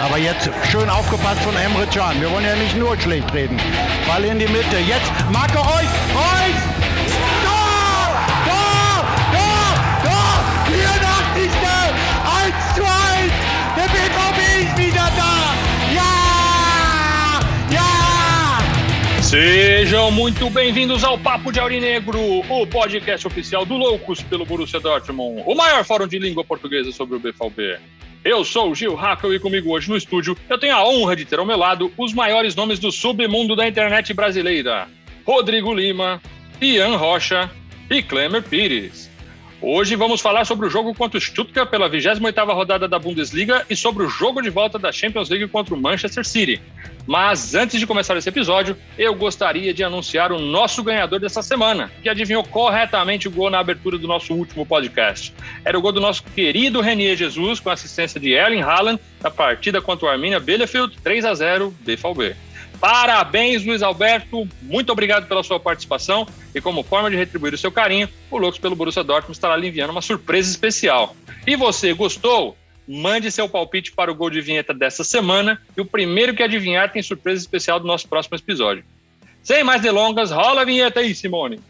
Aber jetzt schön aufgepasst von Emre Can. Wir wollen ja nicht nur schlecht reden. Ball in die Mitte. Jetzt Marco Reus. Reus! Tor! Tor! Tor! Tor! 84. 1 zu 1. Der BVB ist wieder da. Ja! Ja! Sejam muito bem-vindos ao Papo de Aurinegro, o podcast oficial do Loucos pelo Borussia Dortmund, o maior fórum de língua portuguesa sobre o BVB. Eu sou o Gil Hackel e comigo hoje no estúdio eu tenho a honra de ter ao meu lado os maiores nomes do submundo da internet brasileira: Rodrigo Lima, Ian Rocha e Klemer Pires. Hoje vamos falar sobre o jogo contra o Stuttgart pela 28ª rodada da Bundesliga e sobre o jogo de volta da Champions League contra o Manchester City. Mas antes de começar esse episódio, eu gostaria de anunciar o nosso ganhador dessa semana, que adivinhou corretamente o gol na abertura do nosso último podcast. Era o gol do nosso querido Renier Jesus com assistência de Erling Haaland na partida contra o Arminia Bielefeld 3 a 0 BVB. Parabéns, Luiz Alberto. Muito obrigado pela sua participação. E como forma de retribuir o seu carinho, o Loucos pelo Borussia Dortmund estará lhe enviando uma surpresa especial. E você, gostou? Mande seu palpite para o gol de vinheta dessa semana. E o primeiro que adivinhar tem surpresa especial do nosso próximo episódio. Sem mais delongas, rola a vinheta aí, Simone.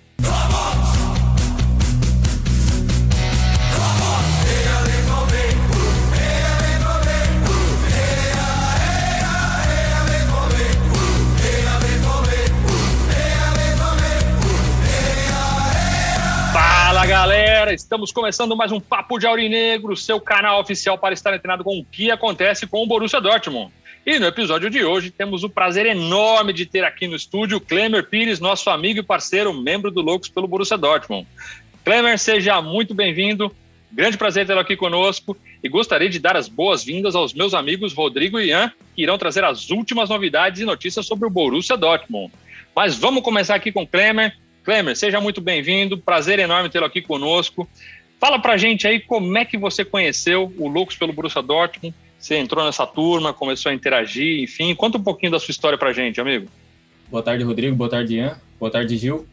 Galera, estamos começando mais um Papo de Aurinegro, seu canal oficial para estar antenado com o que acontece com o Borussia Dortmund. E no episódio de hoje temos o prazer enorme de ter aqui no estúdio Klemer Pires, nosso amigo e parceiro, membro do Loucos pelo Borussia Dortmund. Klemer, seja muito bem-vindo, grande prazer tê-lo aqui conosco e gostaria de dar as boas-vindas aos meus amigos Rodrigo e Ian, que irão trazer as últimas novidades e notícias sobre o Borussia Dortmund. Mas vamos começar aqui com Klemer. Klemer, seja muito bem-vindo, prazer enorme tê-lo aqui conosco. Fala pra gente aí como é que você conheceu o Loucos pelo Borussia Dortmund, você entrou nessa turma, começou a interagir, enfim, conta um pouquinho da sua história pra gente, amigo. Boa tarde, Rodrigo, boa tarde, Ian, boa tarde, Gil.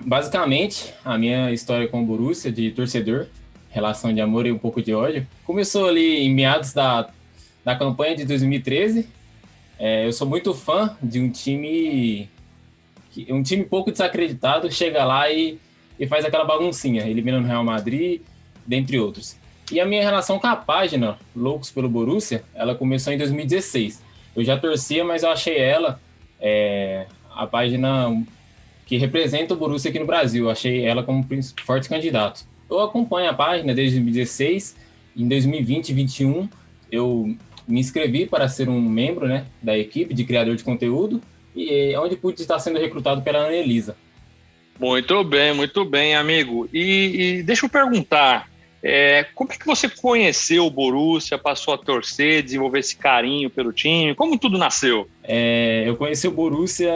Basicamente, a minha história com o Borussia, de torcedor, relação de amor e um pouco de ódio, começou ali em meados da, da campanha de 2013. É, eu sou muito fã de um time um time pouco desacreditado chega lá e, e faz aquela baguncinha, eliminando o Real Madrid, dentre outros. E a minha relação com a página Loucos pelo Borussia, ela começou em 2016. Eu já torcia, mas eu achei ela é, a página que representa o Borussia aqui no Brasil. Eu achei ela como forte candidato. Eu acompanho a página desde 2016. Em 2020 e 2021, eu me inscrevi para ser um membro né, da equipe de criador de conteúdo e onde pude estar sendo recrutado pela Ana Elisa. Muito bem, muito bem, amigo. E, e deixa eu perguntar, é, como é que você conheceu o Borussia, passou a torcer, desenvolver esse carinho pelo time? Como tudo nasceu? É, eu conheci o Borussia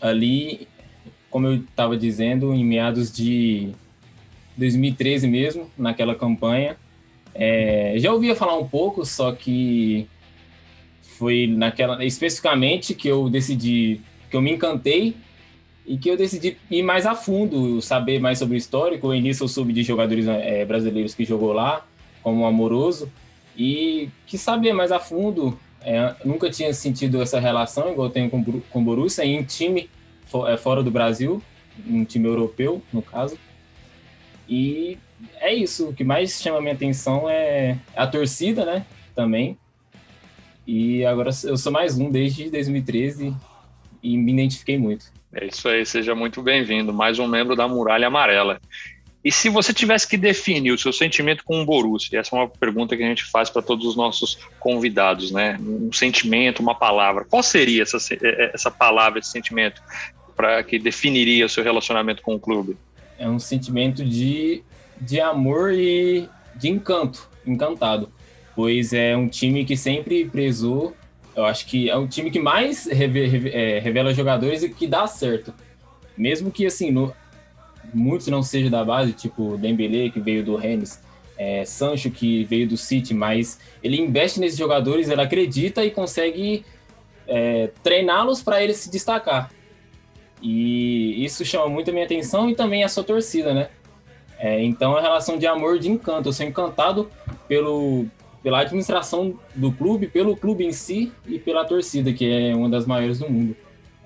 ali, como eu estava dizendo, em meados de 2013 mesmo, naquela campanha. É, já ouvia falar um pouco, só que foi naquela especificamente que eu decidi, que eu me encantei e que eu decidi ir mais a fundo, saber mais sobre o histórico. No início eu soube de jogadores é, brasileiros que jogou lá, como o Amoroso, e que saber mais a fundo. É, nunca tinha sentido essa relação, igual eu tenho com, com o Borussia, em time é, fora do Brasil, um time europeu, no caso. E é isso, o que mais chama minha atenção é a torcida, né, também. E agora eu sou mais um desde 2013 e me identifiquei muito. É isso aí, seja muito bem-vindo, mais um membro da Muralha Amarela. E se você tivesse que definir o seu sentimento com o Borussia, essa é uma pergunta que a gente faz para todos os nossos convidados, né? Um sentimento, uma palavra. Qual seria essa, é, é, essa palavra, esse sentimento, para que definiria o seu relacionamento com o clube? É um sentimento de, de amor e de encanto, encantado pois é um time que sempre prezou. Eu acho que é um time que mais é, revela jogadores e que dá certo. Mesmo que, assim, no, muitos não sejam da base, tipo Dembele, que veio do Rennes, é, Sancho, que veio do City, mas ele investe nesses jogadores, ele acredita e consegue é, treiná-los para eles se destacar. E isso chama muito a minha atenção e também a sua torcida, né? É, então, a relação de amor, de encanto. Eu sou encantado pelo, pela administração do clube, pelo clube em si e pela torcida, que é uma das maiores do mundo.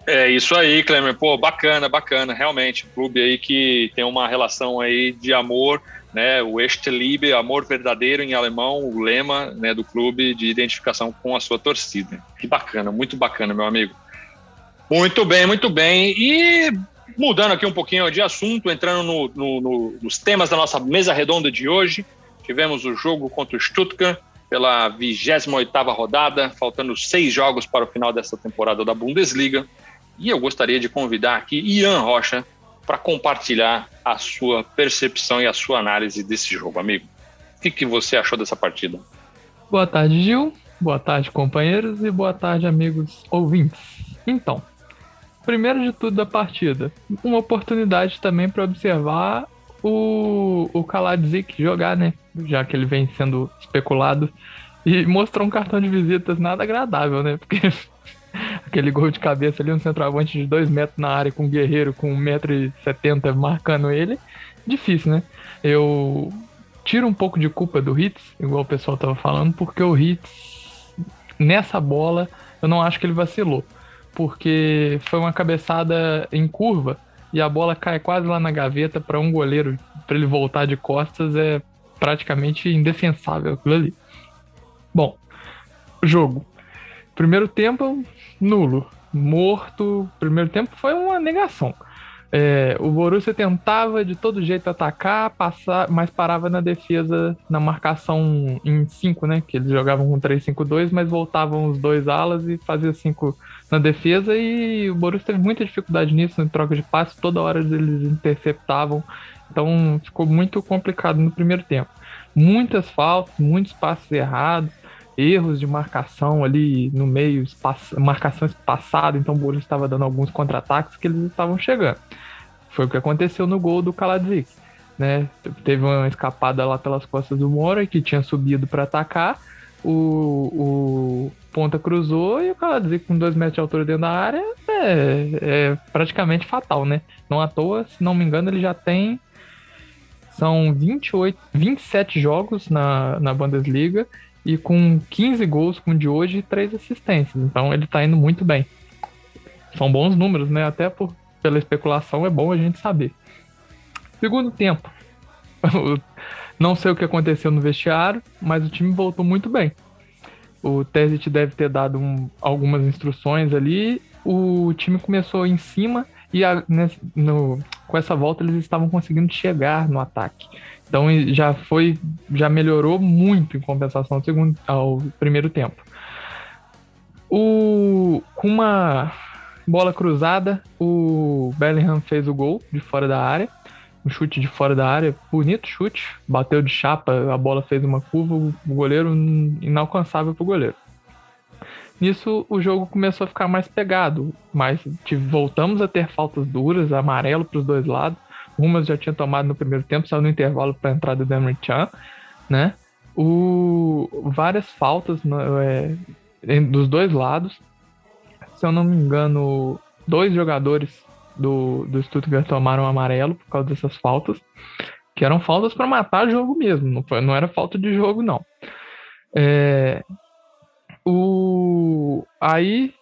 É isso aí, Clemer. Pô, bacana, bacana, realmente. Clube aí que tem uma relação aí de amor, né? O Echte Liebe, amor verdadeiro em alemão, o lema né, do clube de identificação com a sua torcida. Que bacana, muito bacana, meu amigo. Muito bem, muito bem. E mudando aqui um pouquinho de assunto, entrando no, no, no, nos temas da nossa mesa redonda de hoje, tivemos o jogo contra o Stuttgart pela 28ª rodada, faltando seis jogos para o final dessa temporada da Bundesliga. E eu gostaria de convidar aqui Ian Rocha para compartilhar a sua percepção e a sua análise desse jogo, amigo. O que, que você achou dessa partida? Boa tarde, Gil. Boa tarde, companheiros, e boa tarde, amigos ouvintes. Então, primeiro de tudo da partida, uma oportunidade também para observar o, o Kaladzik jogar, né? Já que ele vem sendo especulado. E mostrou um cartão de visitas nada agradável, né? Porque aquele gol de cabeça ali, um centroavante de 2 metros na área com um guerreiro com 1,70m marcando ele, difícil, né? Eu tiro um pouco de culpa do Hitz, igual o pessoal tava falando, porque o Hitz, nessa bola, eu não acho que ele vacilou. Porque foi uma cabeçada em curva e a bola cai quase lá na gaveta para um goleiro, para ele voltar de costas, é praticamente indefensável aquilo ali. Bom, jogo. Primeiro tempo, nulo. Morto. Primeiro tempo foi uma negação. É, o Borussia tentava de todo jeito atacar, passar, mas parava na defesa, na marcação em 5, né? Que eles jogavam com 3-5-2, mas voltavam os dois alas e fazia 5 na defesa. E o Borussia teve muita dificuldade nisso, em troca de passe, toda hora eles interceptavam. Então ficou muito complicado no primeiro tempo. Muitas faltas, muitos passes errados erros de marcação ali no meio, espaço, marcação espaçada, então o Borussia estava dando alguns contra-ataques que eles estavam chegando. Foi o que aconteceu no gol do Kaladzic. Né? Teve uma escapada lá pelas costas do Mora, que tinha subido para atacar, o, o ponta cruzou e o Kaladzic com dois metros de altura dentro da área é, é praticamente fatal, né? Não à toa, se não me engano, ele já tem são 28, 27 jogos na, na Bundesliga e com 15 gols com de hoje e 3 assistências. Então ele tá indo muito bem. São bons números, né? Até por, pela especulação é bom a gente saber. Segundo tempo. Não sei o que aconteceu no vestiário, mas o time voltou muito bem. O Terzic deve ter dado um, algumas instruções ali. O time começou em cima e a, nesse, no, com essa volta eles estavam conseguindo chegar no ataque. Então já foi, já melhorou muito em compensação ao, segundo, ao primeiro tempo. O, com uma bola cruzada, o Bellingham fez o gol de fora da área. Um chute de fora da área, bonito chute, bateu de chapa, a bola fez uma curva, o goleiro inalcançável para o goleiro. Nisso o jogo começou a ficar mais pegado, mas voltamos a ter faltas duras, amarelo para os dois lados. Umas já tinha tomado no primeiro tempo, saiu no intervalo para a entrada do Emery Chan, né? O, várias faltas é, dos dois lados. Se eu não me engano, dois jogadores do, do Stuttgart tomaram amarelo por causa dessas faltas, que eram faltas para matar jogo mesmo, não, foi, não era falta de jogo, não. É, o, aí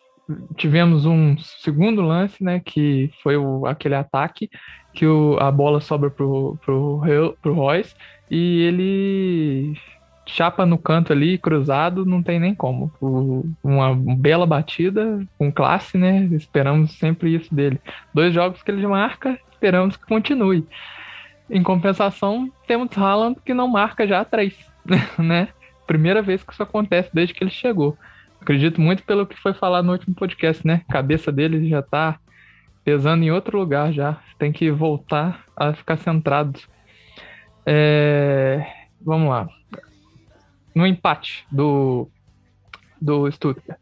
tivemos um segundo lance, né, que foi o, aquele ataque que o, a bola sobra pro, pro, pro Royce e ele chapa no canto ali, cruzado, não tem nem como. O, uma bela batida, com classe, né? Esperamos sempre isso dele. Dois jogos que ele marca, esperamos que continue. Em compensação, temos Haaland que não marca já três, né? Primeira vez que isso acontece desde que ele chegou. Acredito muito pelo que foi falado no último podcast, né? A cabeça dele já tá pesando em outro lugar já. Tem que voltar a ficar centrado. É... Vamos lá. No empate do, do Stuttgart.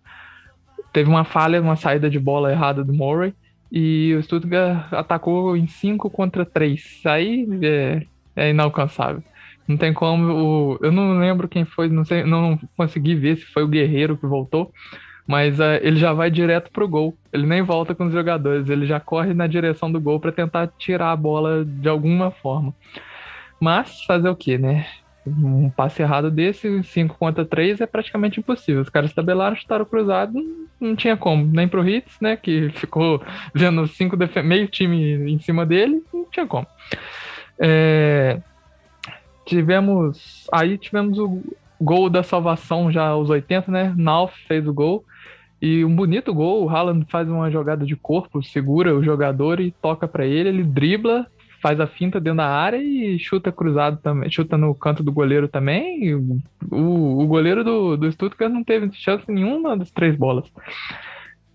Teve uma falha, uma saída de bola errada do Murray. E o Stuttgart atacou em 5 contra 3. Aí é, é, inalcançável. Não tem como. O, eu não lembro quem foi, não sei, não consegui ver se foi o Guerreiro que voltou mas uh, ele já vai direto pro gol. Ele nem volta com os jogadores, ele já corre na direção do gol para tentar tirar a bola de alguma forma. Mas fazer o que, né? Um passe errado desse, 5 contra 3, é praticamente impossível. Os caras tabelaram, chutaram cruzado, não tinha como. Nem pro Hits, né? Que ficou vendo cinco meio time em cima dele, não tinha como. É... Tivemos. Aí tivemos o gol da salvação já aos 80, né? Nauf fez o gol. E um bonito gol, o Haaland faz uma jogada de corpo, segura o jogador e toca para ele, ele dribla, faz a finta dentro da área e chuta cruzado também, chuta no canto do goleiro também. O, o goleiro do, do Stuttgart não teve chance nenhuma das três bolas.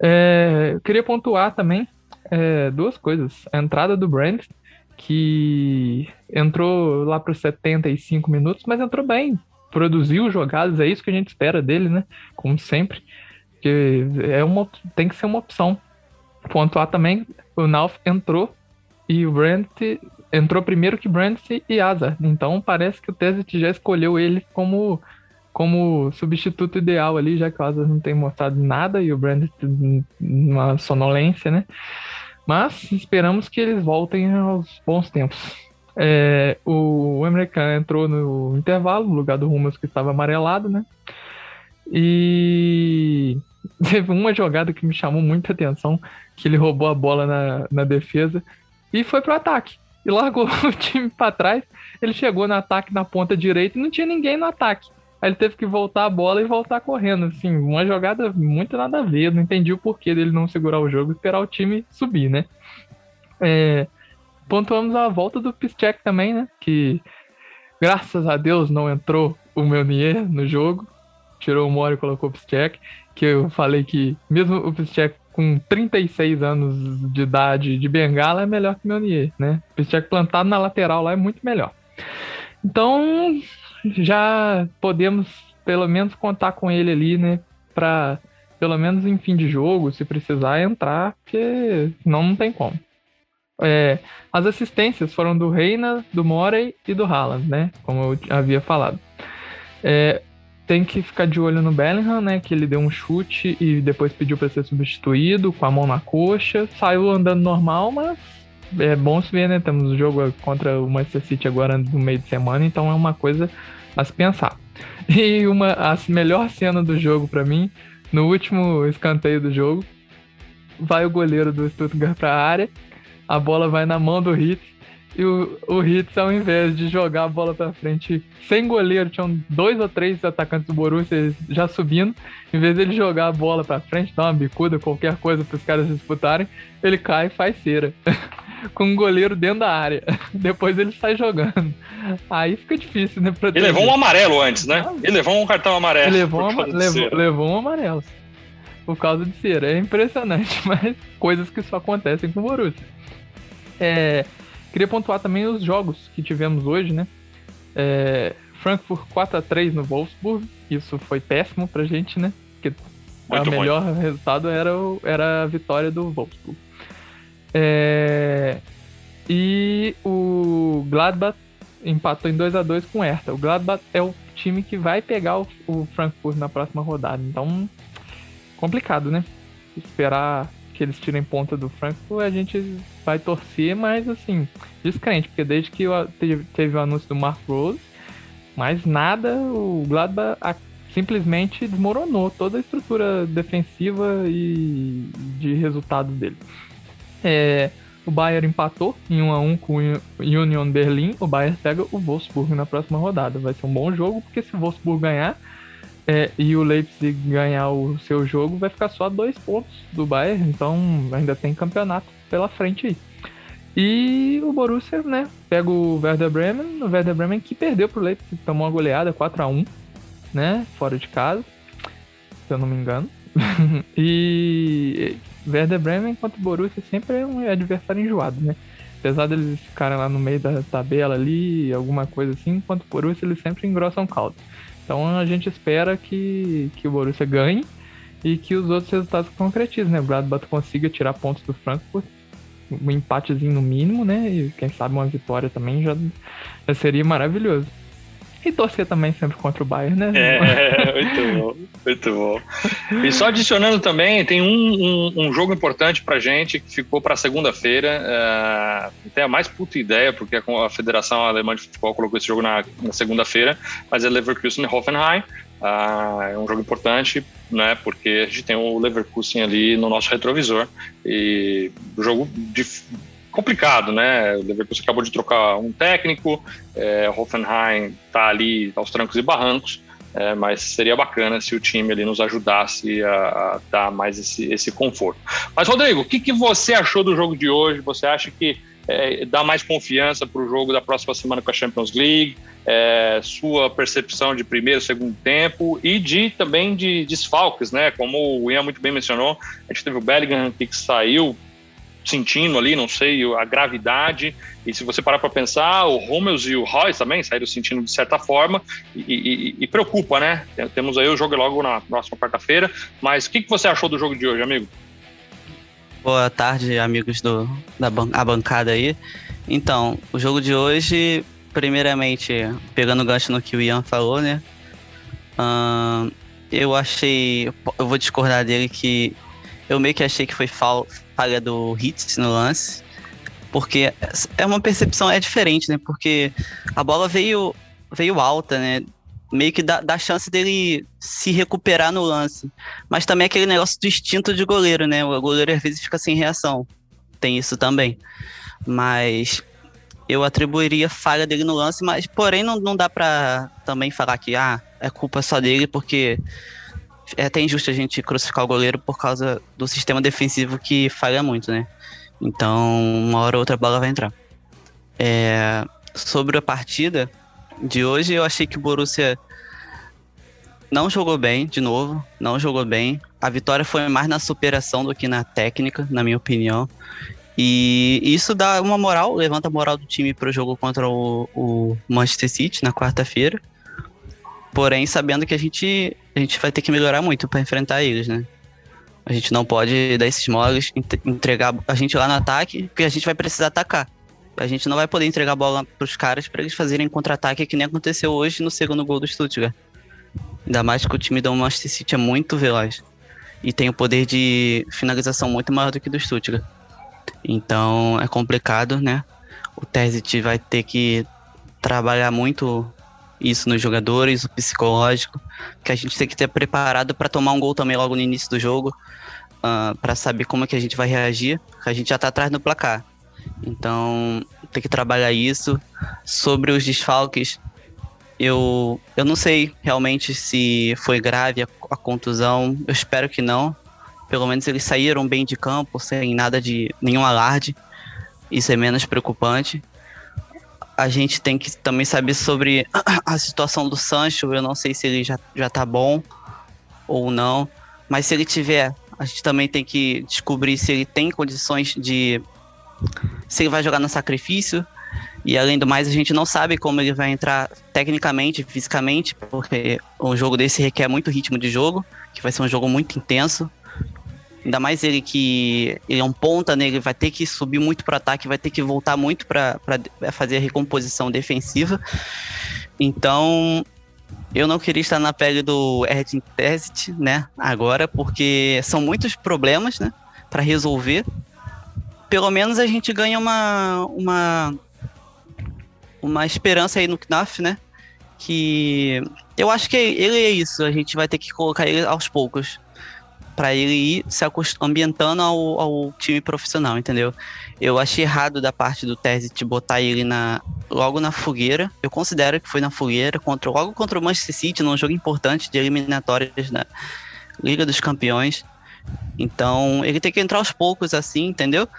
É, eu queria pontuar também é, duas coisas. A entrada do Brandt, que entrou lá para os 75 minutos, mas entrou bem, produziu jogadas, é isso que a gente espera dele, né? Como sempre. Que é uma, tem que ser uma opção. Pontuar também, o Nauf entrou e o Brandt entrou primeiro que Brandt e Asa. Então parece que o Tesit já escolheu ele como como substituto ideal ali, já que o Asa não tem mostrado nada e o Brandt uma sonolência, né? Mas esperamos que eles voltem aos bons tempos. É, o americano entrou no intervalo, no lugar do Rumas que estava amarelado, né? E teve uma jogada que me chamou muita atenção, que ele roubou a bola na, na defesa e foi pro ataque. E largou o time para trás. Ele chegou no ataque na ponta direita e não tinha ninguém no ataque. Aí ele teve que voltar a bola e voltar correndo. Assim, uma jogada muito nada a ver. Não entendi o porquê dele não segurar o jogo e esperar o time subir, né? É, pontuamos a volta do Piszczek também, né? Que graças a Deus não entrou o Meunier no jogo. Tirou o Mori e colocou o Piszczek. Que eu falei que mesmo o Piszczek com 36 anos de idade de bengala é melhor que o Meunier, né? Piszczek plantado na lateral lá é muito melhor. Então, já podemos pelo menos contar com ele ali, né? Para pelo menos em fim de jogo, se precisar entrar, porque senão não tem como. É, as assistências foram do Reina, do Morey e do Haaland, né? Como eu havia falado. É, tem que ficar de olho no Bellingham, né? Que ele deu um chute e depois pediu para ser substituído com a mão na coxa. Saiu andando normal, mas é bom se ver, né? Temos o jogo contra o Manchester City agora no meio de semana, então é uma coisa a se pensar. E uma a melhor cena do jogo para mim, no último escanteio do jogo, vai o goleiro do Stuttgart para a área, a bola vai na mão do Hitz e o, o Hitz, ao invés de jogar a bola para frente sem goleiro, tinham dois ou três atacantes do Borussia já subindo. Em vez dele jogar a bola para frente, dar uma bicuda, qualquer coisa para os caras disputarem, ele cai e faz cera. com um goleiro dentro da área. Depois ele sai jogando. Aí fica difícil, né? Ele levou um amarelo antes, né? Ele levou um cartão amarelo. Ele levou, uma, levou, levou um amarelo. Por causa de cera. É impressionante, mas coisas que só acontecem com o Borussia. É, queria pontuar também os jogos que tivemos hoje, né? É, Frankfurt 4x3 no Wolfsburg. Isso foi péssimo pra gente, né? Porque o melhor resultado era, o, era a vitória do Wolfsburg. É... E o Gladbach empatou em 2 a 2 com o Hertha. O Gladbach é o time que vai pegar o, o Frankfurt na próxima rodada. Então, complicado, né? Esperar que eles tirem ponta do Frankfurt, a gente vai torcer, mas assim, descrente, porque desde que teve, o anúncio do Mark Rose, mais nada, o Gladbach simplesmente desmoronou toda a estrutura defensiva e de resultados dele. É, o Bayern empatou em 1 a 1 com o Union Berlin. O Bayern pega o Wolfsburg na próxima rodada. Vai ser um bom jogo, porque se o Wolfsburg ganhar é, e o Leipzig ganhar o seu jogo, vai ficar só dois pontos do Bayern. Então ainda tem campeonato pela frente aí. E o Borussia, né, pega o Werder Bremen. O Werder Bremen que perdeu pro Leipzig, tomou uma goleada 4 a 1 né, fora de casa, se eu não me engano. e Werder Bremen contra o Borussia sempre é um adversário enjoado, né? Apesar deles ficarem lá no meio da tabela ali, alguma coisa assim, enquanto o Borussia eles sempre engrossam caldo. Então a gente espera que, que o Borussia ganhe e que os outros resultados concretizem, né? O Gladbach consiga tirar pontos do Frankfurt, um empatezinho no mínimo, né? E quem sabe uma vitória também já, já seria maravilhoso. E torcer também sempre contra o Bayern, né? É, muito bom, muito bom. E só adicionando também, tem um, um, um jogo importante pra gente que ficou pra segunda-feira. Uh, tenho a mais puta ideia, porque a Federação Alemã de Futebol colocou esse jogo na, na segunda-feira, mas é Leverkusen e Hoffenheim. Uh, é um jogo importante, né? Porque a gente tem o Leverkusen ali no nosso retrovisor. E o jogo de, complicado, né? O Leverkusen acabou de trocar um técnico, é, Hoffenheim está ali aos trancos e barrancos, é, mas seria bacana se o time ali nos ajudasse a, a dar mais esse, esse conforto. Mas, Rodrigo, o que, que você achou do jogo de hoje? Você acha que é, dá mais confiança para o jogo da próxima semana com a Champions League? É, sua percepção de primeiro, segundo tempo e de também de desfalques, né? Como o Ian muito bem mencionou, a gente teve o Bellingham que saiu sentindo ali, não sei, a gravidade. E se você parar para pensar, o Romeus e o Royce também saíram sentindo de certa forma e, e, e, preocupa, né? Temos aí o jogo logo na próxima quarta-feira. Mas o que, que você achou do jogo de hoje, amigo? Boa tarde, amigos do, da ban a bancada aí. Então, o jogo de hoje, primeiramente, pegando o gancho no que o Ian falou, né? Uh, eu achei. Eu vou discordar dele que eu meio que achei que foi falha do Hits no lance. Porque é uma percepção, é diferente, né? Porque a bola veio, veio alta, né? Meio que dá, dá chance dele se recuperar no lance. Mas também aquele negócio do instinto de goleiro, né? O goleiro às vezes fica sem reação. Tem isso também. Mas eu atribuiria falha dele no lance, mas porém não, não dá para também falar que ah, é culpa só dele, porque é até injusto a gente crucificar o goleiro por causa do sistema defensivo que falha muito, né? Então, uma hora ou outra a bola vai entrar. É, sobre a partida de hoje, eu achei que o Borussia não jogou bem, de novo, não jogou bem. A vitória foi mais na superação do que na técnica, na minha opinião. E isso dá uma moral, levanta a moral do time para o jogo contra o, o Manchester City na quarta-feira. Porém, sabendo que a gente, a gente vai ter que melhorar muito para enfrentar eles, né? A gente não pode dar esses moles, entregar a gente lá no ataque, porque a gente vai precisar atacar. A gente não vai poder entregar a bola para os caras para eles fazerem contra-ataque, que nem aconteceu hoje no segundo gol do Stuttgart. Ainda mais que o time do Manchester City é muito veloz e tem o poder de finalização muito maior do que do Stuttgart. Então é complicado, né? O Terzic vai ter que trabalhar muito isso nos jogadores, o psicológico, que a gente tem que ter preparado para tomar um gol também logo no início do jogo, uh, ah, para saber como é que a gente vai reagir, que a gente já está atrás no placar. Então, tem que trabalhar isso. Sobre os desfalques, eu, eu não sei realmente se foi grave a, a contusão, eu espero que não. Pelo menos eles saíram bem de campo, sem nada de nenhum alarde. Isso é menos preocupante a gente tem que também saber sobre a situação do Sancho. Eu não sei se ele já, já tá bom ou não. Mas se ele tiver, a gente também tem que descobrir se ele tem condições de. Se ele vai jogar no sacrifício. E além do mais, a gente não sabe como ele vai entrar tecnicamente, fisicamente, porque um jogo desse requer muito ritmo de jogo, que vai ser um jogo muito intenso. Ainda mais ele que ele é um ponta, né? Ele vai ter que subir muito para ataque, vai ter que voltar muito para fazer a recomposição defensiva. Então, eu não queria estar na pele do Erdin Terzic, né? Agora, porque são muitos problemas, né? Para resolver. Pelo menos a gente ganha uma, uma, uma esperança aí no Knaf, né? Que eu acho que ele é isso. A gente vai ter que colocar ele aos poucos para ele ir se ambientando ao, ao, time profissional, entendeu? Eu achei errado da parte do Terzic botar ele na, logo na fogueira. Eu considero que foi na fogueira, contra, logo contra o Manchester City, num jogo importante de eliminatórias na Liga dos Campeões. Então, ele tem que entrar aos poucos assim, entendeu?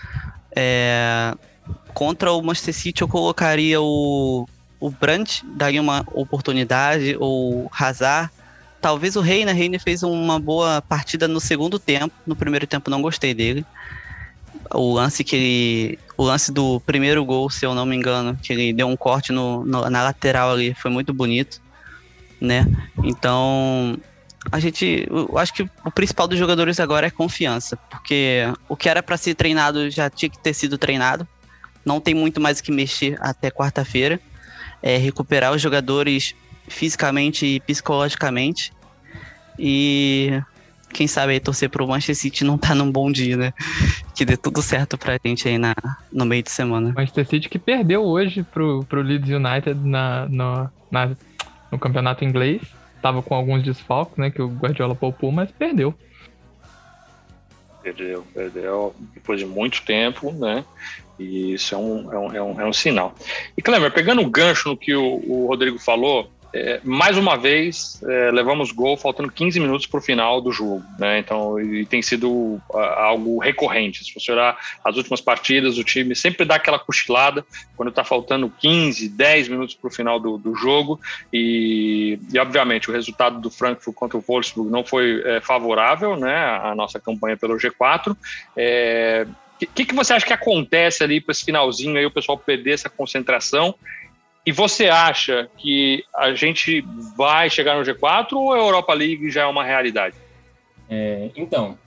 É, contra o Manchester City, eu colocaria o, o Brandt, daria uma oportunidade, ou Hazard, Talvez o Reina, Reina fez uma boa partida no segundo tempo. No primeiro tempo não gostei dele. O lance que ele. O lance do primeiro gol, se eu não me engano, que ele deu um corte no, no na lateral ali, foi muito bonito. Né? Então, a gente. Eu acho que o principal dos jogadores agora é confiança. Porque o que era para ser treinado já tinha que ter sido treinado. Não tem muito mais o que mexer até quarta-feira. É recuperar os jogadores fisicamente e psicologicamente. E quem sabe aí torcer pro Manchester City não tá num bom dia, né? Que dê tudo certo pra gente aí na, no meio de semana. Manchester City que perdeu hoje pro, pro Leeds United na, no, na, no campeonato inglês. Tava com alguns desfalques, né? Que o Guardiola poupou, mas perdeu. Perdeu, perdeu depois de muito tempo, né? E isso é um, é um, é um, é um sinal. E Clemer, pegando o gancho no que o, o Rodrigo falou, é, mais uma vez, é, levamos gol faltando 15 minutos para o final do jogo. Né? Então, e tem sido algo recorrente. Se você olhar as últimas partidas, o time sempre dá aquela cochilada quando está faltando 15, 10 minutos para o final do, do jogo. E, e, obviamente, o resultado do Frankfurt contra o Wolfsburg não foi é, favorável né, à nossa campanha pelo G4. O é, que, que você acha que acontece ali para esse finalzinho aí, o pessoal perder essa concentração? E você acha que a gente vai chegar no G4 ou a Europa League já é uma realidade? É, então,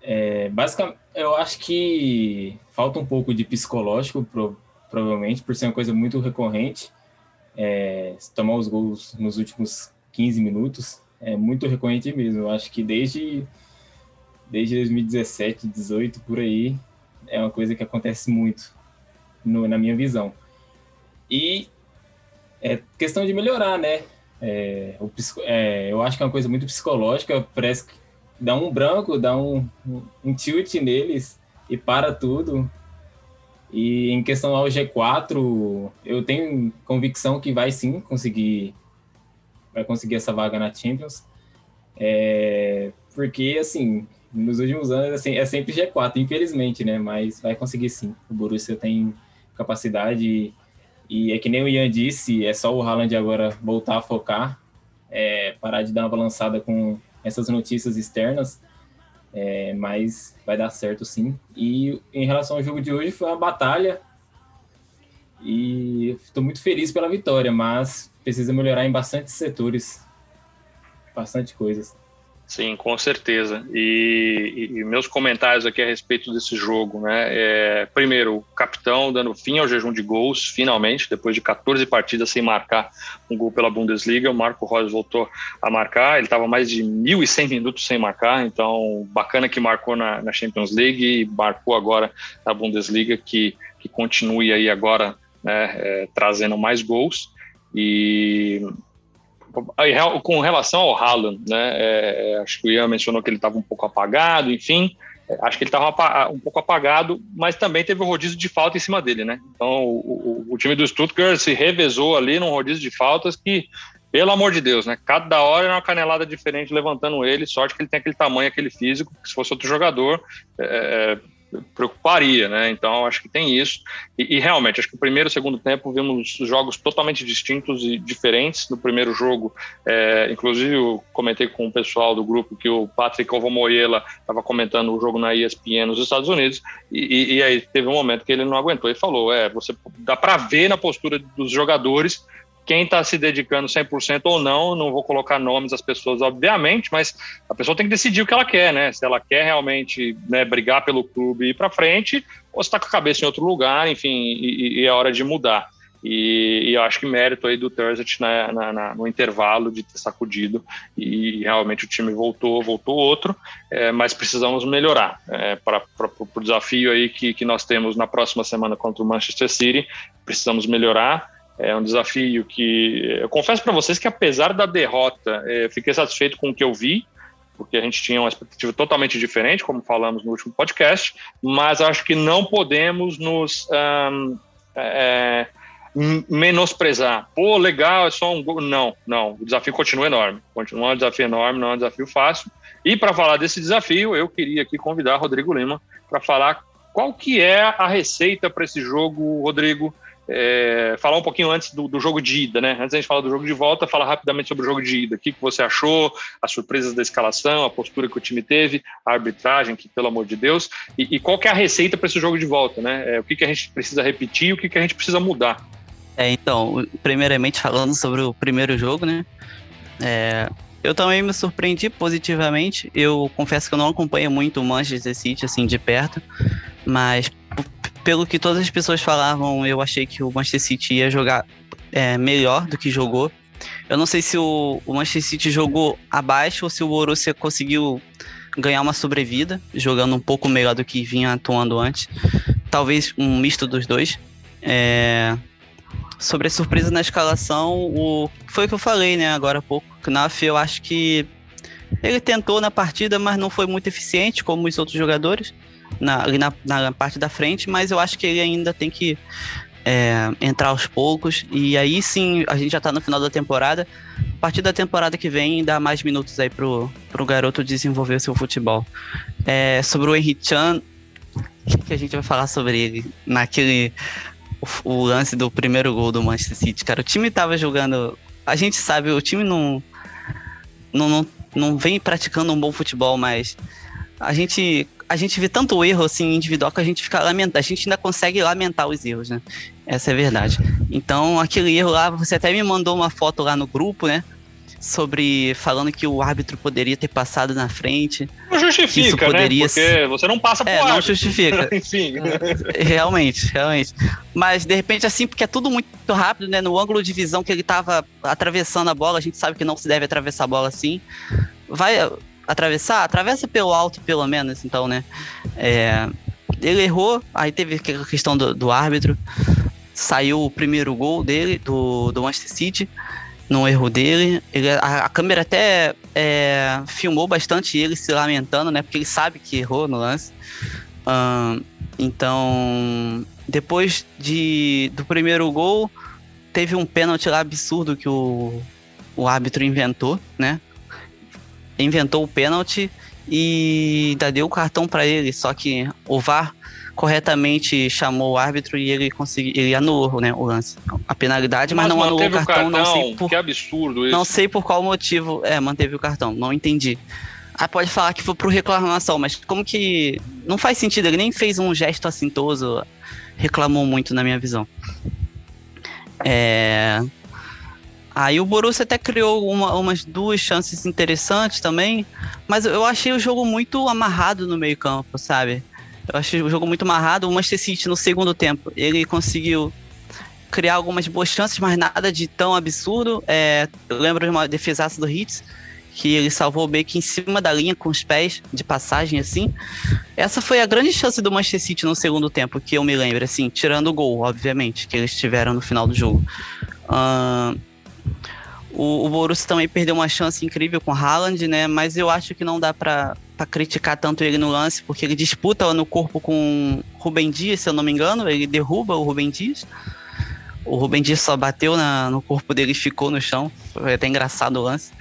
é, basicamente, eu acho que falta um pouco de psicológico, pro, provavelmente, por ser uma coisa muito recorrente. É, tomar os gols nos últimos 15 minutos é muito recorrente mesmo. Eu acho que desde, desde 2017, 2018, por aí, é uma coisa que acontece muito, no, na minha visão. E é questão de melhorar, né? É, o, é, eu acho que é uma coisa muito psicológica, parece que dá um branco, dá um, um tilt neles e para tudo. E em questão ao G4, eu tenho convicção que vai sim conseguir vai conseguir essa vaga na Champions. É, porque, assim, nos últimos anos assim, é sempre G4, infelizmente, né? Mas vai conseguir sim. O Borussia tem capacidade e é que nem o Ian disse, é só o Haaland agora voltar a focar, é, parar de dar uma balançada com essas notícias externas, é, mas vai dar certo sim. E em relação ao jogo de hoje, foi uma batalha e estou muito feliz pela vitória, mas precisa melhorar em bastante setores, bastante coisas. Sim, com certeza. E, e, meus comentários aqui a respeito desse jogo, né? É, primeiro, o capitão dando fim ao jejum de gols, finalmente, depois de 14 partidas sem marcar um gol pela Bundesliga, o Marco Reus voltou a marcar. Ele estava mais de 1.100 minutos sem marcar, então bacana que marcou na, na, Champions League e marcou agora na Bundesliga, que, que continue aí agora né, é, trazendo mais gols. E com relação ao Haaland, né, é, é, acho que o Ian mencionou que ele estava um pouco apagado, enfim, é, acho que ele estava um pouco apagado, mas também teve o um rodízio de falta em cima dele, né? Então o, o, o, time do Stuttgart se revezou ali num rodízio de faltas que, pelo amor de Deus, né? Cada hora era uma canelada diferente levantando ele, sorte que ele tem aquele tamanho, aquele físico, que se fosse outro jogador, é, é preocuparia, né? Então acho que tem isso e, e, realmente acho que o primeiro e segundo tempo vimos jogos totalmente distintos e diferentes. No primeiro jogo, é, inclusive eu comentei com o pessoal do grupo que o Patrick Ovomoyela estava comentando o jogo na ESPN nos Estados Unidos e, e, aí teve um momento que ele não aguentou e falou: é, você dá para ver na postura dos jogadores quem está se dedicando 100% ou não, não vou colocar nomes das pessoas, obviamente, mas a pessoa tem que decidir o que ela quer, né? Se ela quer realmente né, brigar pelo clube e ir para frente, ou se está com a cabeça em outro lugar, enfim, e, e é hora de mudar. E, e, eu acho que mérito aí do Thursday na, na, na, no intervalo de ter sacudido e realmente o time voltou, voltou outro, é, mas precisamos melhorar é, para o desafio aí que, que nós temos na próxima semana contra o Manchester City, precisamos melhorar é um desafio que eu confesso para vocês que apesar da derrota, é, fiquei satisfeito com o que eu vi, porque a gente tinha uma expectativa totalmente diferente, como falamos no último podcast, mas acho que não podemos nos um, é, menosprezar. Pô, legal, é só um gol. Não, não, o desafio continua enorme. Continua um desafio enorme, não é um desafio fácil. E para falar desse desafio, eu queria aqui convidar Rodrigo Lima para falar qual que é a receita para esse jogo, Rodrigo, é, falar um pouquinho antes do, do, jogo de ida, né? Antes da gente falar do jogo de volta, falar rapidamente sobre o jogo de ida. O que, que você achou, as surpresas da escalação, a postura que o time teve, a arbitragem, que pelo amor de Deus, e, e qual que é a receita para esse jogo de volta, né? É, o que, que a gente precisa repetir, o que, que a gente precisa mudar. É, então, primeiramente falando sobre o primeiro jogo, né? É, eu também me surpreendi positivamente. Eu confesso que eu não acompanho muito o Manchester City assim de perto, mas pelo que todas as pessoas falavam, eu achei que o Manchester City ia jogar é, melhor do que jogou. Eu não sei se o, o Manchester City jogou abaixo ou se o Borussia conseguiu ganhar uma sobrevida, jogando um pouco melhor do que vinha atuando antes. Talvez um misto dos dois. É... Sobre a surpresa na escalação, o... foi o que eu falei, né, agora há pouco. Knaf, eu acho que ele tentou na partida, mas não foi muito eficiente, como os outros jogadores, na, ali na, na parte da frente, mas eu acho que ele ainda tem que é, entrar aos poucos. E aí sim, a gente já tá no final da temporada. A partir da temporada que vem, dá mais minutos aí pro, pro garoto desenvolver seu futebol. É, sobre o Henry Chan, o que a gente vai falar sobre ele naquele o, o, lance do primeiro gol do Manchester City, cara? O time tava jogando. A gente sabe, o time não, não, não, não vem praticando um bom futebol, mas a gente a gente vê tanto erro assim individual que a gente fica lamentando, a gente ainda consegue lamentar os erros, né? Essa é a verdade. Então, aquele erro lá, você até me mandou uma foto lá no grupo, né? Sobre falando que o árbitro poderia ter passado na frente. Não justifica, isso né? poderia né? Porque você não passa por É, árbitro. não justifica. Enfim. É, realmente, realmente. Mas de repente, assim, porque é tudo muito rápido, né? No ângulo de visão que ele tava atravessando a bola, a gente sabe que não se deve atravessar a bola assim. Vai atravessar, atravessa pelo alto, pelo menos, então, né? É, ele errou, aí teve a questão do, do, árbitro, saiu o primeiro gol dele, do, do Manchester City, no erro dele. Ele, a, a câmera até é, filmou bastante ele se lamentando, né? Porque ele sabe que errou no lance. então, depois de, do primeiro gol, teve um pênalti lá absurdo que o, o árbitro inventou, né? Inventou o pênalti e ainda deu o cartão para ele, só que o VAR corretamente chamou o árbitro e ele conseguiu, ele anulou, né, o lance. A penalidade, mas, mas não anulou o cartão, o cartão, não sei por Que absurdo isso. Não sei por qual motivo, é, manteve o cartão, não entendi. Aí pode falar que foi por reclamação, mas como que não faz sentido, ele nem fez um gesto assintoso, reclamou muito na minha visão. É, Aí o Borussia até criou uma, umas duas chances interessantes também, mas eu achei o jogo muito amarrado no meio campo, sabe? Eu achei o jogo muito amarrado. O Manchester City no segundo tempo, ele conseguiu criar algumas boas chances, mas nada de tão absurdo. É, eu lembro de uma defesaça do Hitz, que ele salvou o Beck em cima da linha com os pés de passagem, assim. Essa foi a grande chance do Manchester City no segundo tempo, que eu me lembro, assim, tirando o gol, obviamente, que eles tiveram no final do jogo. Uh, o, o Borussia também perdeu uma chance incrível com o Haaland, né? Mas eu acho que não dá para criticar tanto ele no lance, porque ele disputa no corpo com o Rubem Dias, se eu não me engano, ele derruba o Rubem Dias. O Rubem Dias só bateu na, no corpo dele e ficou no chão. Foi até engraçado o lance.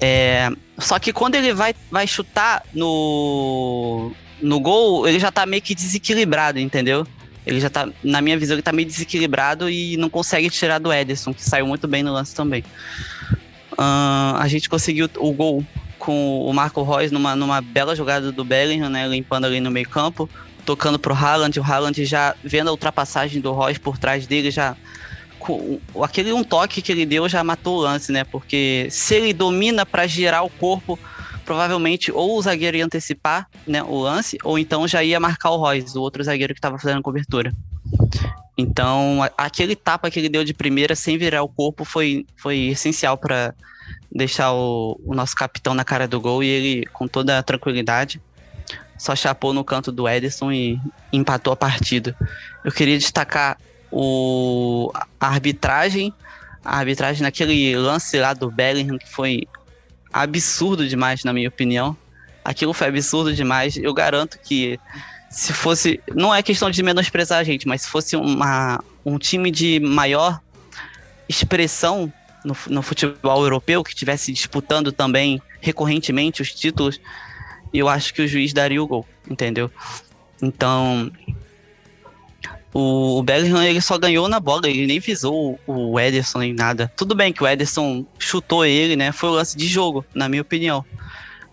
É, só que quando ele vai, vai chutar no, no gol, ele já tá meio que desequilibrado, entendeu? Ele já tá, na minha visão, ele tá meio desequilibrado e não consegue tirar do Ederson, que saiu muito bem no lance também. Uh, a gente conseguiu o gol com o Marco Reus numa, numa bela jogada do Bellingham, né, limpando ali no meio campo, tocando pro Haaland, o Haaland já vendo a ultrapassagem do Reus por trás dele, já com, aquele um toque que ele deu já matou o lance, né, porque se ele domina para girar o corpo provavelmente ou o zagueiro ia antecipar né, o lance, ou então já ia marcar o Royce, o outro zagueiro que estava fazendo a cobertura. Então, aquele tapa que ele deu de primeira sem virar o corpo foi, foi essencial para deixar o, o, nosso capitão na cara do gol e ele, com toda a tranquilidade, só chapou no canto do Ederson e empatou a partida. Eu queria destacar o, a arbitragem, a arbitragem naquele lance lá do Bellingham, que foi absurdo demais, na minha opinião. Aquilo foi absurdo demais. Eu garanto que se fosse. Não é questão de menosprezar a gente, mas se fosse uma, um time de maior expressão no, no futebol europeu, que estivesse disputando também recorrentemente os títulos, eu acho que o juiz daria o gol, entendeu? Então, o, o Bellingham ele só ganhou na bola, ele nem visou o, o Ederson nem nada. Tudo bem que o Ederson chutou ele, né? Foi o lance de jogo, na minha opinião.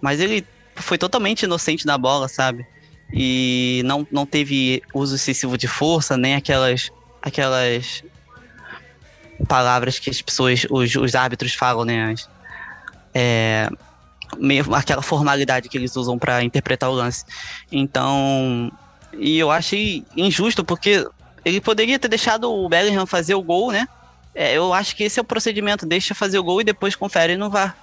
Mas ele foi totalmente inocente na bola, sabe? E não, não teve uso excessivo de força, nem aquelas aquelas palavras que as pessoas, os, os árbitros falam, né? As, é, meio, aquela formalidade que eles usam para interpretar o lance. Então, e eu achei injusto, porque ele poderia ter deixado o Bellingham fazer o gol, né? É, eu acho que esse é o procedimento, deixa fazer o gol e depois confere no VAR.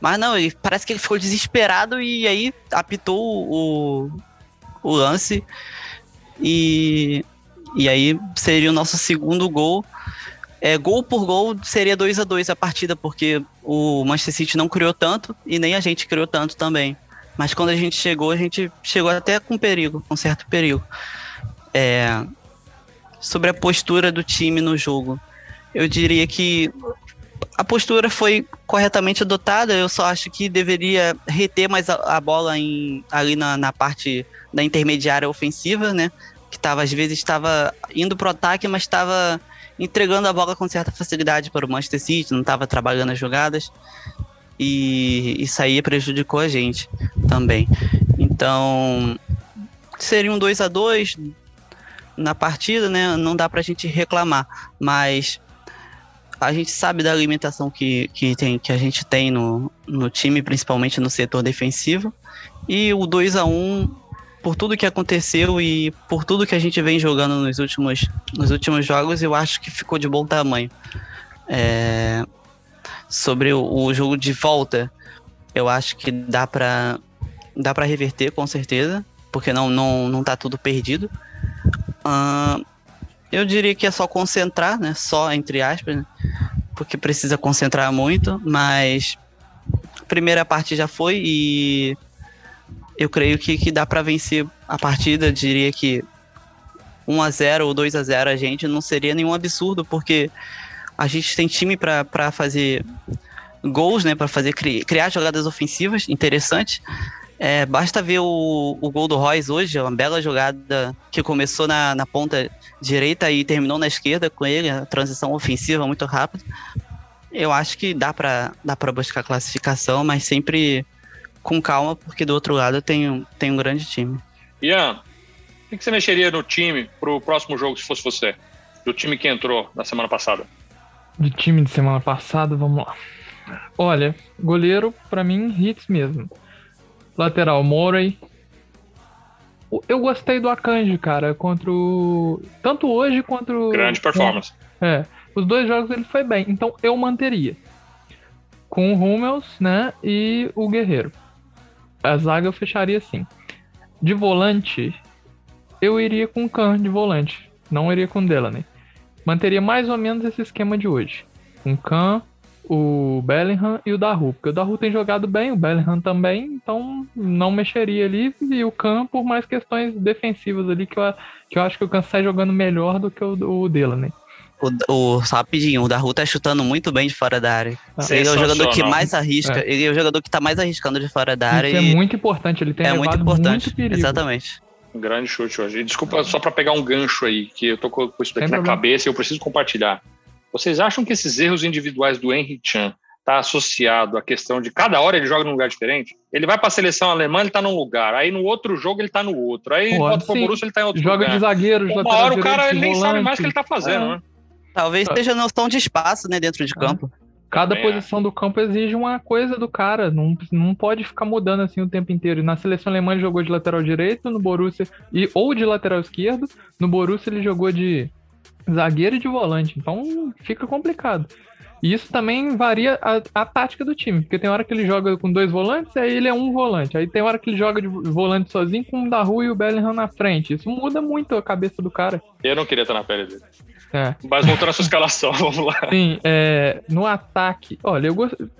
Mas não, ele, parece que ele ficou desesperado e aí apitou o, o lance. E, e aí seria o nosso segundo gol. É, gol por gol seria 2 a 2 a partida, porque o Manchester City não criou tanto e nem a gente criou tanto também. Mas quando a gente chegou, a gente chegou até com perigo, com certo perigo. É, sobre a postura do time no jogo, eu diria que a postura foi corretamente adotada. Eu só acho que deveria reter mais a, a bola em, ali na, na, parte da intermediária ofensiva, né? Que tava, às vezes estava indo pro ataque, mas estava entregando a bola com certa facilidade para o Manchester City, não estava trabalhando as jogadas. E isso aí prejudicou a gente também. Então, seria um 2 a 2 na partida, né? Não dá pra gente reclamar, mas a gente sabe da alimentação que, que, tem, que a gente tem no, no time, principalmente no setor defensivo. E o 2 a 1 por tudo que aconteceu e por tudo que a gente vem jogando nos últimos, nos últimos jogos, eu acho que ficou de bom tamanho. É, sobre o, o, jogo de volta, eu acho que dá para dá para reverter com certeza, porque não, não, não tá tudo perdido. Uh, eu diria que é só concentrar, né? Só entre aspas, né? porque precisa concentrar muito, mas a primeira parte já foi e eu creio que, que dá para vencer a partida. Diria que 1 a 0 ou 2 a 0 a gente não seria nenhum absurdo, porque a gente tem time para fazer gols, né, para fazer criar jogadas ofensivas interessantes. É, basta ver o, o gol do Royce hoje, uma bela jogada que começou na, na ponta direita e terminou na esquerda com ele, a transição ofensiva muito rápida. Eu acho que dá para dá para buscar classificação, mas sempre com calma, porque do outro lado tem, tem um grande time. Ian, o que você mexeria no time para o próximo jogo, se fosse você? Do time que entrou na semana passada? Do time de semana passada, vamos lá. Olha, goleiro, para mim, hits mesmo. Lateral, Morey. Eu gostei do Akanji, cara, contra o... Tanto hoje quanto... Grande performance. É, os dois jogos ele foi bem, então eu manteria. Com o Hummels, né, e o Guerreiro. A zaga eu fecharia assim. De volante, eu iria com o Khan de volante, não iria com o Delaney. Manteria mais ou menos esse esquema de hoje. Com Khan, o Bellingham e o Daru, porque o Daru tem jogado bem, o Bellingham também, então não mexeria ali, e o Khan por mais questões defensivas ali, que eu, que eu acho que o Khan sai jogando melhor do que o, o Delaney. O, o, rapidinho, o Daru tá chutando muito bem de fora da área. Ah, ele é o jogador que mais arrisca, é. ele é o jogador que tá mais arriscando de fora da área. Isso e... é muito importante, ele tem é muito importante, muito exatamente. Um grande chute hoje. desculpa só para pegar um gancho aí, que eu tô com isso aqui na cabeça e eu preciso compartilhar. Vocês acham que esses erros individuais do Henry Chan está associado à questão de cada hora ele joga num lugar diferente? Ele vai para a seleção alemã, ele está num lugar, aí no outro jogo ele está no outro, aí Pô, volta pro Borussia ele está em outro joga lugar. de zagueiro, Uma hora o cara ele nem sabe mais o que ele está fazendo, é. né? Talvez seja noção de espaço, né, dentro de é. campo. Cada posição do campo exige uma coisa do cara, não, não pode ficar mudando assim o tempo inteiro. Na seleção alemã ele jogou de lateral direito, no Borussia, e, ou de lateral esquerdo, no Borussia ele jogou de zagueiro e de volante. Então fica complicado. E isso também varia a, a, tática do time, porque tem hora que ele joga com dois volantes, aí ele é um volante. Aí tem hora que ele joga de volante sozinho com o Daru e o Bellingham na frente. Isso muda muito a cabeça do cara. Eu não queria estar na pele dele. É. Mas voltando à sua escalação, vamos lá. Sim, é, no ataque, olha, eu gosto.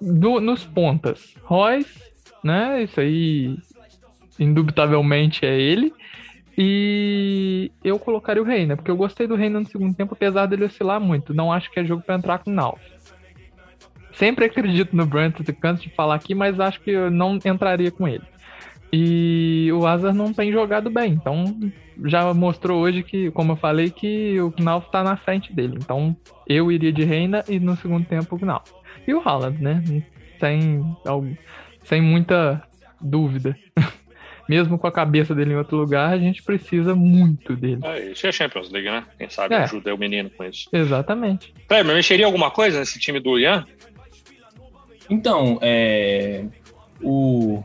nos pontas, Royce, né? Isso aí, indubitavelmente é ele. E eu colocaria o Reina, porque eu gostei do Reina no segundo tempo, apesar dele oscilar muito. Não acho que é jogo para entrar com o Nalf. Sempre acredito no Brent, canso de falar aqui, mas acho que eu não entraria com ele. E o Azar não tem jogado bem, então já mostrou hoje que, como eu falei, que o Knauf tá na frente dele. Então eu iria de Reina e no segundo tempo o Knauf. E o Haaland, né? Sem, sem muita dúvida. mesmo com a cabeça dele em outro lugar, a gente precisa muito dele. É, isso é Champions League, né? Quem sabe é. ajuda o menino com isso. Exatamente. Peraí, mas mexeria alguma coisa nesse time do Ian? Então, é... o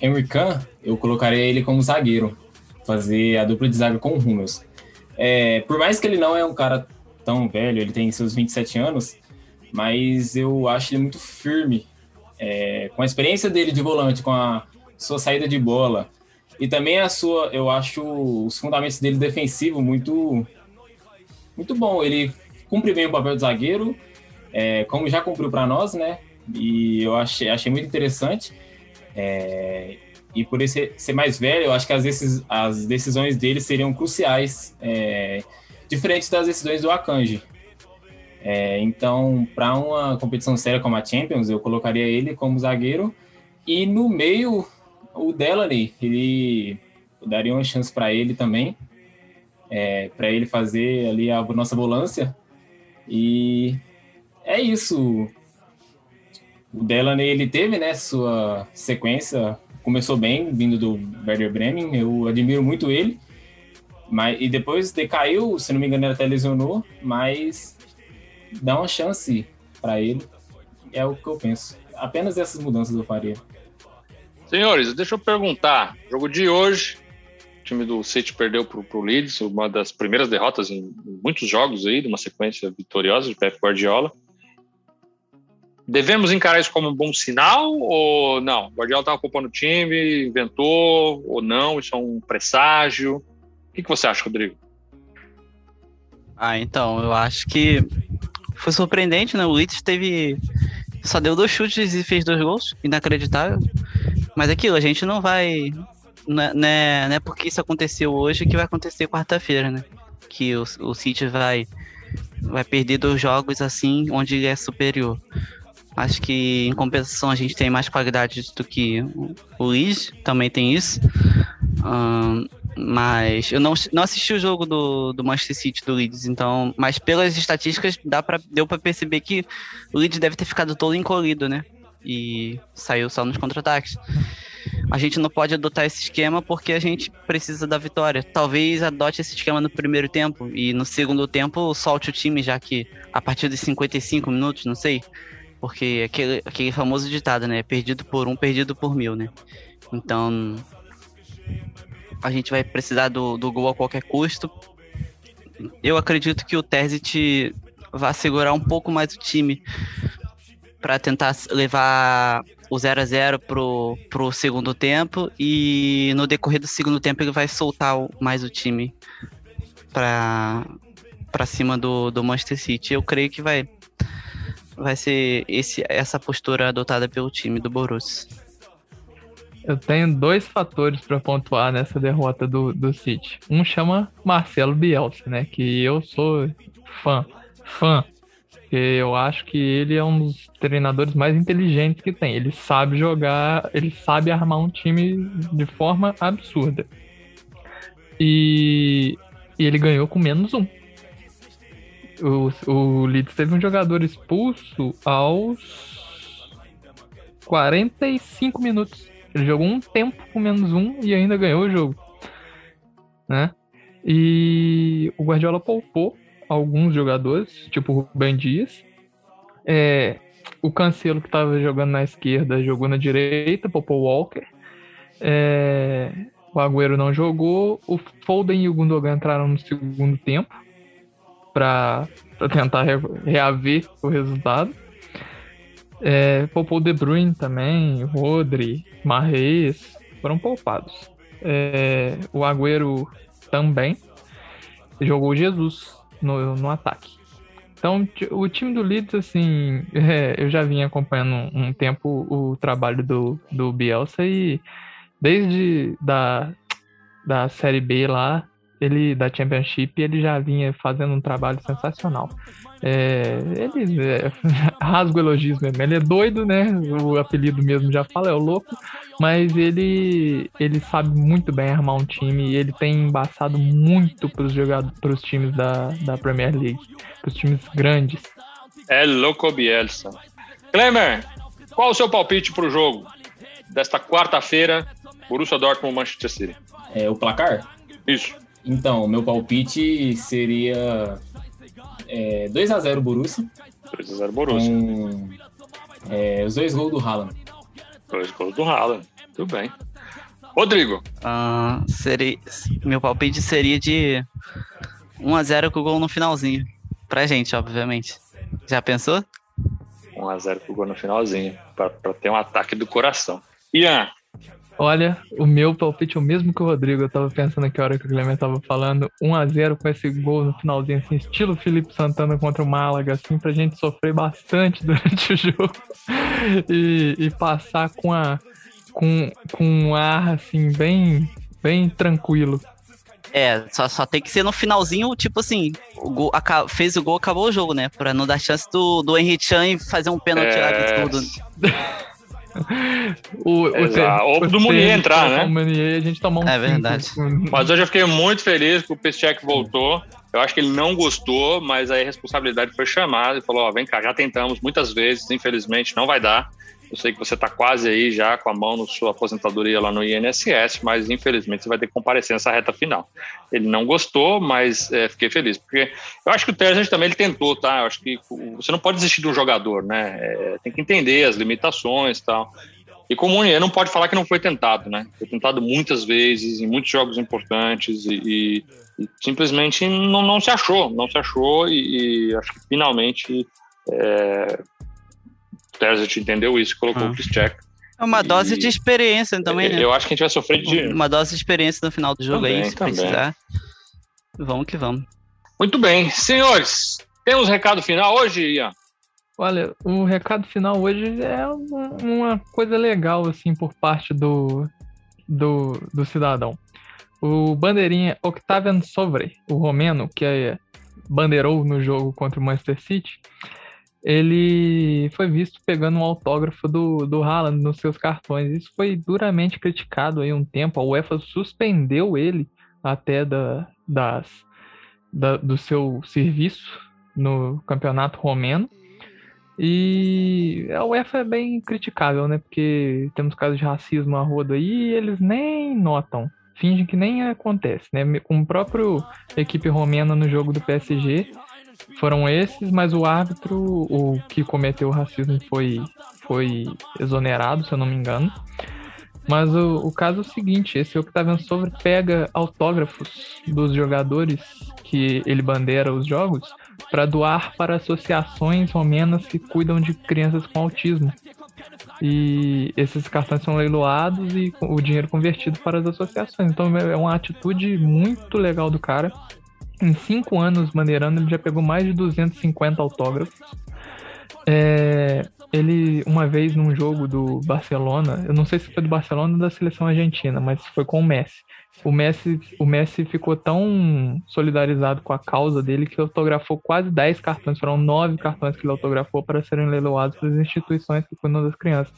Henry Khan, eu colocaria ele como zagueiro, fazer a dupla de zaga com o Hummels. É, por mais que ele não é um cara tão velho, ele tem seus 27 anos, mas eu acho ele muito firme. É, com a experiência dele de volante, com a sua saída de bola, e também a sua, eu acho os fundamentos dele defensivo muito muito bom. Ele cumpre bem o papel de zagueiro, é, como já cumpriu para nós, né? E eu achei, achei muito interessante. É, e por ele ser, ser, mais velho, eu acho que as, decis, as decisões dele seriam cruciais, é, diferentes das decisões do Akanji. É, então, para uma competição séria como a Champions, eu colocaria ele como zagueiro. E no meio, o Delaney, ele daria uma chance para ele também, é, para ele fazer ali a nossa volância. E é isso. O Delaney, ele teve, né, sua sequência, começou bem, vindo do Werder Bremen, eu admiro muito ele, mas, e depois decaiu, se não me engano, ele até lesionou, mas dá uma chance para ele, é o que eu penso. Apenas essas mudanças eu faria. Senhores, deixa eu perguntar, jogo de hoje, o time do City perdeu para o Leeds, uma das primeiras derrotas em muitos jogos aí, de uma sequência vitoriosa de Pep Guardiola. Devemos encarar isso como um bom sinal ou não? O Guardiola estava ocupando o time, inventou ou não? Isso é um presságio? O que, que você acha, Rodrigo? Ah, então, eu acho que foi surpreendente, né? O Leeds teve. Só deu dois chutes e fez dois gols. Inacreditável. Mas aquilo, a gente não vai. Não é, não é, é porque isso aconteceu hoje que vai acontecer quarta-feira, né? Que o, o City vai, vai perder dois jogos assim, onde ele é superior. Acho que em compensação a gente tem mais qualidade do que o Leeds, também tem isso. Um, mas eu não, não assisti o jogo do, do Manchester City do Leeds, então. Mas pelas estatísticas dá pra, deu para perceber que o Leeds deve ter ficado todo encolhido, né? E saiu só nos contra-ataques. A gente não pode adotar esse esquema porque a gente precisa da vitória. Talvez adote esse esquema no primeiro tempo e no segundo tempo solte o time, já que a partir dos 55 minutos, não sei, porque aquele, aquele famoso ditado, né? Perdido por um, perdido por mil, né? Então, a gente vai precisar do, do gol a qualquer custo. Eu acredito que o Terzic vai segurar um pouco mais o time para tentar levar o 0 a 0 pro, pro segundo tempo e no decorrer do segundo tempo ele vai soltar mais o time para para cima do, do Manchester City. Eu creio que vai vai ser esse, essa postura adotada pelo time do Borussia. Eu tenho dois fatores para pontuar nessa derrota do, do City. Um chama Marcelo Bielsa, né? Que eu sou fã, fã. Eu acho que ele é um dos treinadores mais inteligentes que tem. Ele sabe jogar, ele sabe armar um time de forma absurda. E, e ele ganhou com menos um. O, o Leeds teve um jogador expulso aos 45 minutos. Ele jogou um tempo com menos um e ainda ganhou o jogo. Né? E o Guardiola poupou alguns jogadores, tipo o Rubem Dias. É, o Cancelo, que estava jogando na esquerda, jogou na direita, poupou o Walker. É, o Agüero não jogou. O Foden e o Gundogan entraram no segundo tempo para tentar reaver o resultado. É, poupou De Bruyne também, Rodri, Marrez, foram poupados. É, o Agüero também jogou Jesus no, no ataque. Então, o time do Leeds, assim, é, eu já vim acompanhando um, um tempo o trabalho do, do Bielsa e desde da, da Série B lá, ele da Championship, ele já vinha fazendo um trabalho sensacional. É, ele é, rasga o elogios mesmo. Ele é doido, né? O apelido mesmo já fala, é o louco. Mas ele, ele sabe muito bem armar um time e ele tem embaçado muito para os jogadores, para os times da, da Premier League, para os times grandes. É louco Bielsa. Klemer, qual o seu palpite para o jogo desta quarta-feira, Borussia Dortmund Manchester City? É o placar? Isso. Então, meu palpite seria é, 2x0 Borussia. 2x0 Borussia. Com, é, os dois gols do Haaland. Dois gols do Haaland. Tudo bem. Rodrigo. Uh, seria, meu palpite seria de 1x0 com o gol no finalzinho. pra gente, obviamente. Já pensou? 1x0 pro gol no finalzinho, pra, pra ter um ataque do coração. Ian, Olha, o meu palpite é o mesmo que o Rodrigo. Eu tava pensando aqui a hora que o Clemente tava falando. 1x0 com esse gol no finalzinho, assim, estilo Felipe Santana contra o Málaga, assim, pra gente sofrer bastante durante o jogo. E, e passar com a. Com, com um ar, assim, bem, bem tranquilo. É, só, só tem que ser no finalzinho, tipo assim, o gol, fez o gol, acabou o jogo, né? Pra não dar chance do, do Henry Chan fazer um pênalti É, absurdo. O, o Exato. Ou o do Munier entrar, né? O Munier, a gente tomar um É verdade. mas hoje eu fiquei muito feliz que o Piszczek voltou. Eu acho que ele não gostou, mas aí a responsabilidade foi chamada e falou: Ó, vem cá, já tentamos muitas vezes, infelizmente não vai dar. Eu sei que você está quase aí já com a mão na sua aposentadoria lá no INSS, mas infelizmente você vai ter que comparecer nessa reta final. Ele não gostou, mas é, fiquei feliz, porque eu acho que o Terzic também ele tentou, tá? Eu acho que você não pode desistir de um jogador, né? É, tem que entender as limitações e tal. E como o Munier não pode falar que não foi tentado, né? Foi tentado muitas vezes, em muitos jogos importantes, e, e- e simplesmente não, não se achou, não se achou, e, e acho que finalmente é, Terzic entendeu isso e colocou Ah. o Piszczek. É uma E- dose de experiência também, né? Eu acho que a gente vai sofrer de. Uma dose de experiência no final do jogo Também, aí, se também. precisar. Vamos que vamos. Muito bem, senhores, temos recado final hoje, Ian? Olha, o recado final hoje é um- uma coisa legal, assim, por parte do, do, do cidadão. O bandeirinha Octavian Sovre, o romeno, que é, bandeirou no jogo contra o Manchester City, ele foi visto pegando um autógrafo do, do Haaland nos seus cartões. Isso foi duramente criticado aí um tempo. A UEFA suspendeu ele até da, das, da- do seu serviço no campeonato romeno. E a UEFA é bem criticável, né? Porque temos casos de racismo a roda aí e eles nem notam. Fingem que nem acontece, né? Com o próprio equipe romena no jogo do PSG, foram esses, mas o árbitro, o que cometeu o racismo, foi, foi exonerado, se eu não me engano. Mas o, o caso é o seguinte: esse Octavian Sobre pega autógrafos dos jogadores que ele bandeira os jogos para doar para associações romenas que cuidam de crianças com autismo. E esses cartões são leiloados e o dinheiro convertido para as associações. Então é uma atitude muito legal do cara. Em cinco anos bandeirando, ele já pegou mais de 250 autógrafos. É, ele, uma vez num jogo do Barcelona, eu não sei se foi do Barcelona ou da seleção argentina, mas foi com o Messi. O Messi, o Messi ficou tão solidarizado com a causa dele que autografou quase 10 cartões, foram nove cartões que ele autografou para serem leiloados para as instituições que cuidam das crianças.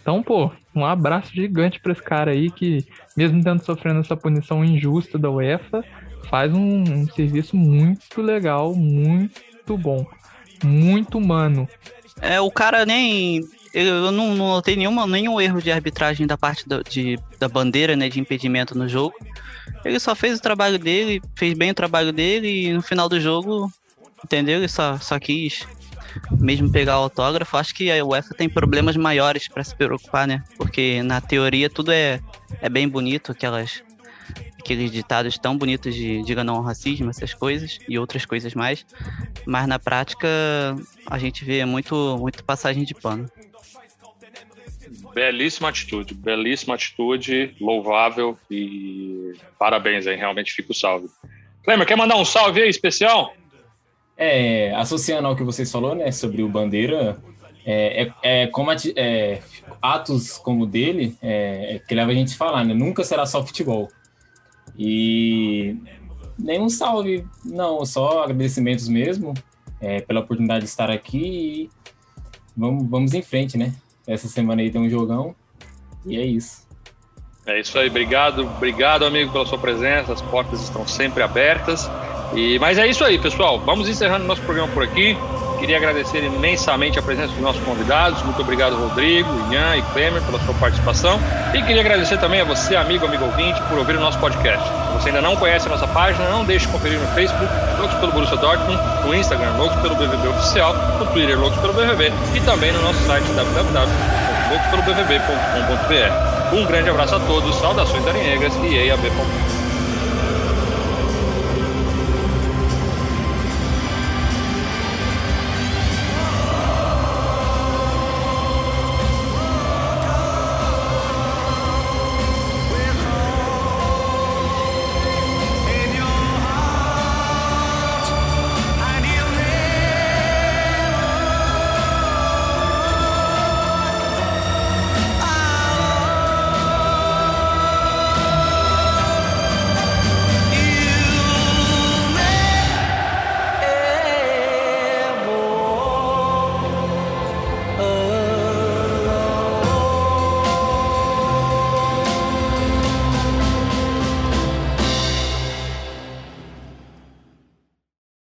Então, pô, um abraço gigante para esse cara aí que, mesmo tendo sofrendo essa punição injusta da UEFA, faz um, um serviço muito legal, muito bom, muito humano. É, o cara nem. Eu não, não notei nenhuma, nenhum erro de arbitragem da parte do- de, da bandeira, né, de impedimento no jogo. Ele só fez o trabalho dele, fez bem o trabalho dele e no final do jogo, entendeu? Ele só, só quis mesmo pegar o autógrafo. Acho que a UEFA tem problemas maiores para se preocupar, né? Porque na teoria tudo é, é bem bonito, aquelas, aqueles ditados tão bonitos de diga não ao racismo, essas coisas e outras coisas mais. Mas na prática a gente vê muito, muito passagem de pano. Belíssima atitude, belíssima atitude, louvável e parabéns aí, realmente fica o salve. Clemer, quer mandar um salve aí especial? É, associando ao que vocês falou, né, sobre o Bandeira, é, é, é como ati- é, atos como o dele, é, é que leva a gente a falar, né, nunca será só futebol. E nenhum salve, não, só agradecimentos mesmo é, pela oportunidade de estar aqui e vamos, vamos em frente, né? Essa semana aí tem um jogão e é isso. É isso aí, obrigado, obrigado amigo pela sua presença, as portas estão sempre abertas. E, mas é isso aí, pessoal. Vamos encerrando nosso programa por aqui. Queria agradecer imensamente a presença dos nossos convidados. Muito obrigado, Rodrigo, Ian e Klemer, pela sua participação. E queria agradecer também a você, amigo, amigo ouvinte, por ouvir o nosso podcast. Se você ainda não conhece a nossa página, não deixe de conferir no Facebook, Loucos pelo Borussia Dortmund, no Instagram, Loucos pelo BVB Oficial, no Twitter, Loucos pelo BVB e também no nosso site www.loucospeloBVB.com.br. Um grande abraço a todos, saudações arinegras e EIAB.